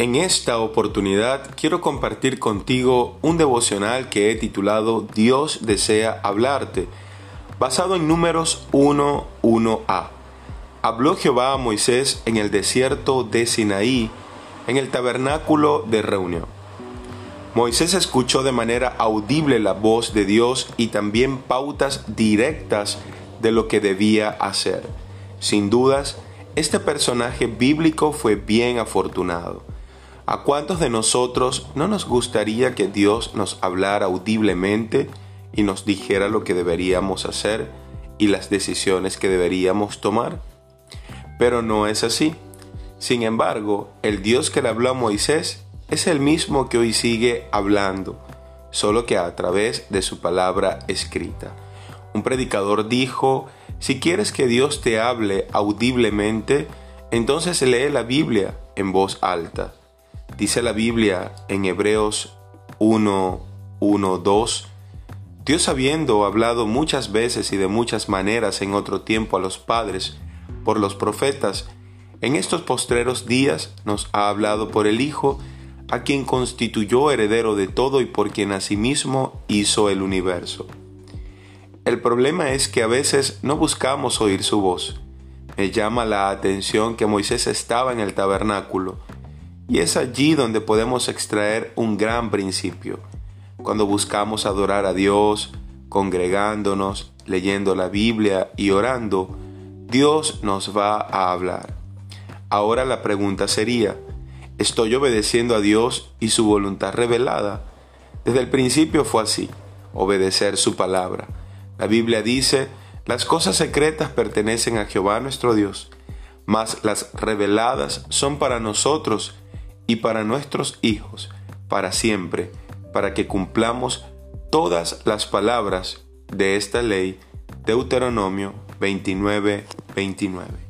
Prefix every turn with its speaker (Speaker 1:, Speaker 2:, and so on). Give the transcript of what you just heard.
Speaker 1: En esta oportunidad quiero compartir contigo un devocional que he titulado Dios desea hablarte, basado en números 1.1a. Habló Jehová a Moisés en el desierto de Sinaí, en el tabernáculo de reunión. Moisés escuchó de manera audible la voz de Dios y también pautas directas de lo que debía hacer. Sin dudas, este personaje bíblico fue bien afortunado. ¿A cuántos de nosotros no nos gustaría que Dios nos hablara audiblemente y nos dijera lo que deberíamos hacer y las decisiones que deberíamos tomar? Pero no es así. Sin embargo, el Dios que le habló a Moisés es el mismo que hoy sigue hablando, solo que a través de su palabra escrita. Un predicador dijo, si quieres que Dios te hable audiblemente, entonces lee la Biblia en voz alta. Dice la Biblia en Hebreos 1, 1, 2, Dios habiendo hablado muchas veces y de muchas maneras en otro tiempo a los padres por los profetas, en estos postreros días nos ha hablado por el Hijo, a quien constituyó heredero de todo y por quien asimismo hizo el universo. El problema es que a veces no buscamos oír su voz. Me llama la atención que Moisés estaba en el tabernáculo, y es allí donde podemos extraer un gran principio. Cuando buscamos adorar a Dios, congregándonos, leyendo la Biblia y orando, Dios nos va a hablar. Ahora la pregunta sería, ¿estoy obedeciendo a Dios y su voluntad revelada? Desde el principio fue así, obedecer su palabra. La Biblia dice, las cosas secretas pertenecen a Jehová nuestro Dios, mas las reveladas son para nosotros y para nuestros hijos, para siempre, para que cumplamos todas las palabras de esta ley. Deuteronomio 29, 29.